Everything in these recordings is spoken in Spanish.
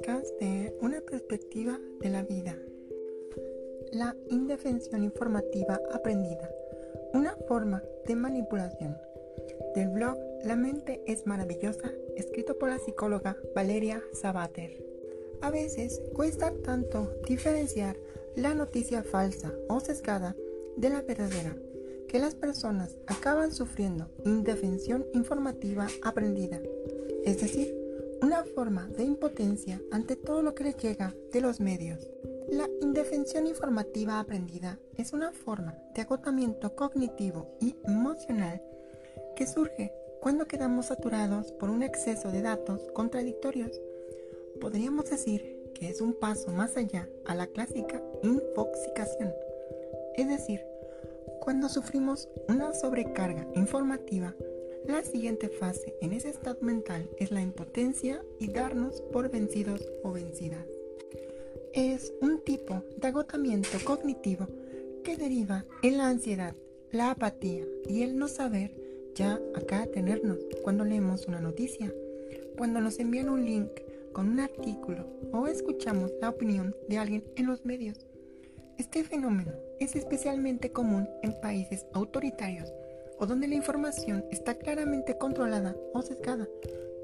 de Una perspectiva de la vida. La indefensión informativa aprendida, una forma de manipulación. Del blog La mente es maravillosa, escrito por la psicóloga Valeria Sabater. A veces cuesta tanto diferenciar la noticia falsa o sesgada de la verdadera que las personas acaban sufriendo indefensión informativa aprendida, es decir, una forma de impotencia ante todo lo que les llega de los medios. La indefensión informativa aprendida es una forma de agotamiento cognitivo y emocional que surge cuando quedamos saturados por un exceso de datos contradictorios. Podríamos decir que es un paso más allá a la clásica infoxicación, es decir, cuando sufrimos una sobrecarga informativa la siguiente fase en ese estado mental es la impotencia y darnos por vencidos o vencidas. Es un tipo de agotamiento cognitivo que deriva en la ansiedad, la apatía y el no saber ya acá tenernos cuando leemos una noticia, cuando nos envían un link con un artículo o escuchamos la opinión de alguien en los medios. Este fenómeno es especialmente común en países autoritarios o donde la información está claramente controlada o sesgada,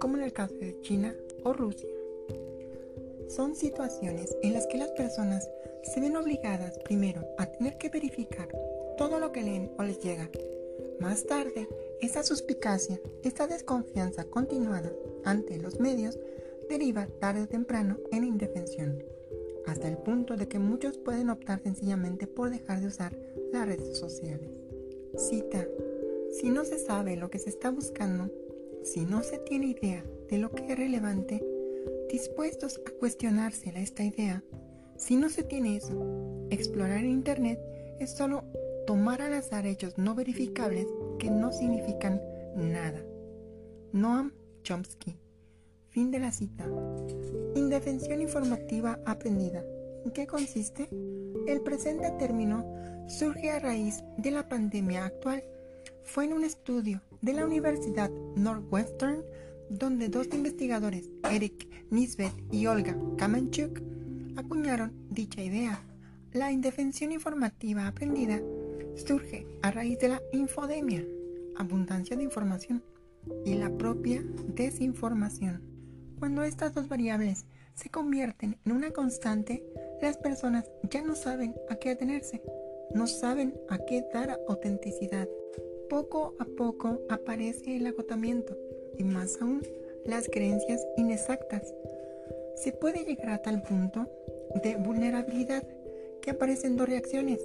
como en el caso de China o Rusia. Son situaciones en las que las personas se ven obligadas primero a tener que verificar todo lo que leen o les llega. Más tarde, esa suspicacia, esta desconfianza continuada ante los medios deriva tarde o temprano en indefensión, hasta el punto de que muchos pueden optar sencillamente por dejar de usar las redes sociales. Cita si no se sabe lo que se está buscando, si no se tiene idea de lo que es relevante, dispuestos a cuestionársela esta idea, si no se tiene eso, explorar Internet es solo tomar al azar hechos no verificables que no significan nada. Noam Chomsky. Fin de la cita. Indefensión informativa aprendida. ¿En qué consiste? El presente término surge a raíz de la pandemia actual fue en un estudio de la Universidad Northwestern donde dos investigadores, Eric Nisbet y Olga Kamenchuk, acuñaron dicha idea. La indefensión informativa aprendida surge a raíz de la infodemia, abundancia de información, y la propia desinformación. Cuando estas dos variables se convierten en una constante, las personas ya no saben a qué atenerse, no saben a qué dar autenticidad. Poco a poco aparece el agotamiento y más aún las creencias inexactas. Se puede llegar a tal punto de vulnerabilidad que aparecen dos reacciones,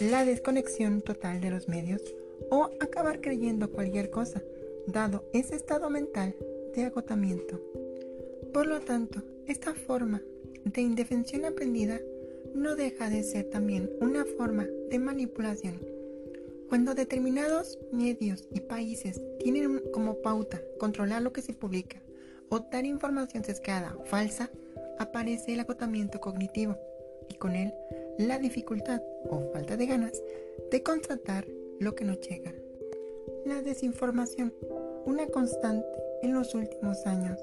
la desconexión total de los medios o acabar creyendo cualquier cosa, dado ese estado mental de agotamiento. Por lo tanto, esta forma de indefensión aprendida no deja de ser también una forma de manipulación cuando determinados medios y países tienen como pauta controlar lo que se publica o dar información sesgada o falsa, aparece el agotamiento cognitivo y con él la dificultad o falta de ganas de constatar lo que nos llega. La desinformación, una constante en los últimos años.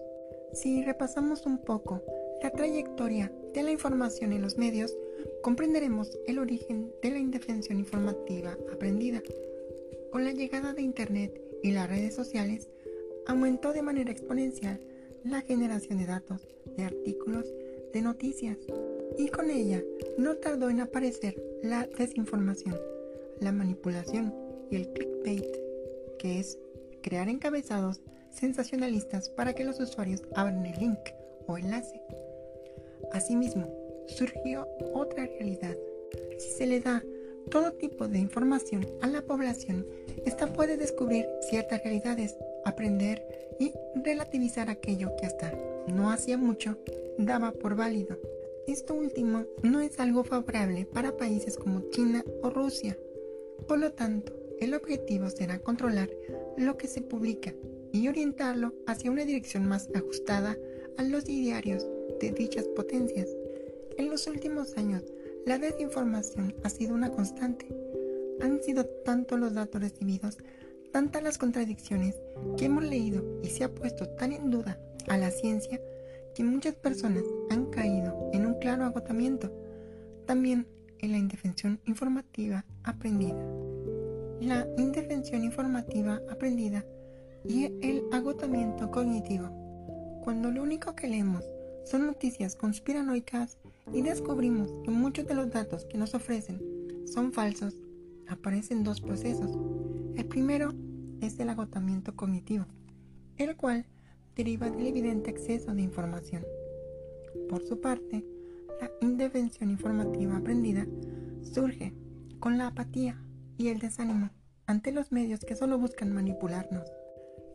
Si repasamos un poco la trayectoria de la información en los medios, comprenderemos el origen de la indefensión informativa aprendida. Con la llegada de Internet y las redes sociales, aumentó de manera exponencial la generación de datos, de artículos, de noticias, y con ella no tardó en aparecer la desinformación, la manipulación y el clickbait, que es crear encabezados sensacionalistas para que los usuarios abran el link o enlace. Asimismo, surgió otra realidad. Si se le da todo tipo de información a la población, ésta puede descubrir ciertas realidades, aprender y relativizar aquello que hasta no hacía mucho daba por válido. Esto último no es algo favorable para países como China o Rusia. Por lo tanto, el objetivo será controlar lo que se publica y orientarlo hacia una dirección más ajustada a los idearios de dichas potencias. Los últimos años, la desinformación ha sido una constante. Han sido tantos los datos recibidos, tantas las contradicciones que hemos leído y se ha puesto tan en duda a la ciencia que muchas personas han caído en un claro agotamiento, también en la indefensión informativa aprendida. La indefensión informativa aprendida y el agotamiento cognitivo. Cuando lo único que leemos son noticias conspiranoicas y descubrimos que muchos de los datos que nos ofrecen son falsos, aparecen dos procesos. El primero es el agotamiento cognitivo, el cual deriva del evidente exceso de información. Por su parte, la indefensión informativa aprendida surge con la apatía y el desánimo ante los medios que solo buscan manipularnos.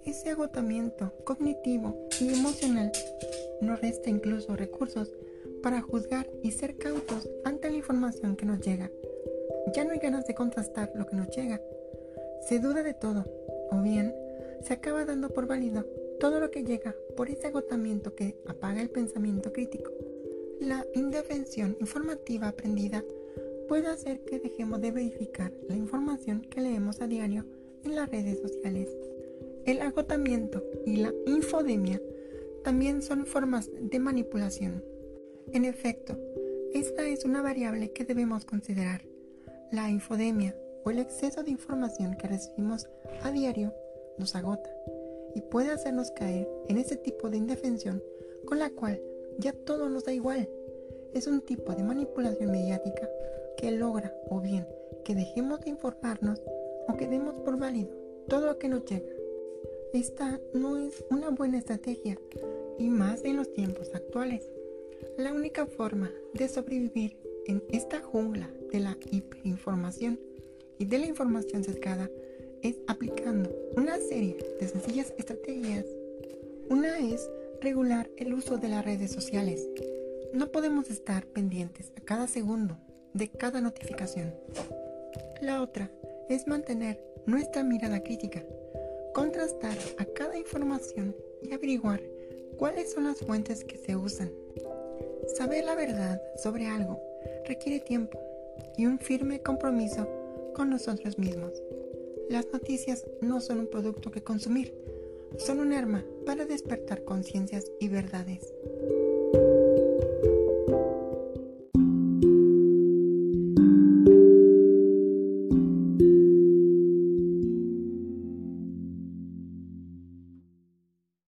Ese agotamiento cognitivo y emocional nos resta incluso recursos para juzgar y ser cautos ante la información que nos llega. Ya no hay ganas de contrastar lo que nos llega. Se duda de todo, o bien se acaba dando por válido todo lo que llega por ese agotamiento que apaga el pensamiento crítico. La indefensión informativa aprendida puede hacer que dejemos de verificar la información que leemos a diario en las redes sociales. El agotamiento y la infodemia también son formas de manipulación. En efecto, esta es una variable que debemos considerar. La infodemia o el exceso de información que recibimos a diario nos agota y puede hacernos caer en ese tipo de indefensión con la cual ya todo nos da igual. Es un tipo de manipulación mediática que logra o bien que dejemos de informarnos o que demos por válido todo lo que nos llega. Esta no es una buena estrategia y más en los tiempos actuales. La única forma de sobrevivir en esta jungla de la hiperinformación y de la información sesgada es aplicando una serie de sencillas estrategias. Una es regular el uso de las redes sociales. No podemos estar pendientes a cada segundo de cada notificación. La otra es mantener nuestra mirada crítica, contrastar a cada información y averiguar cuáles son las fuentes que se usan. Saber la verdad sobre algo requiere tiempo y un firme compromiso con nosotros mismos. Las noticias no son un producto que consumir, son un arma para despertar conciencias y verdades.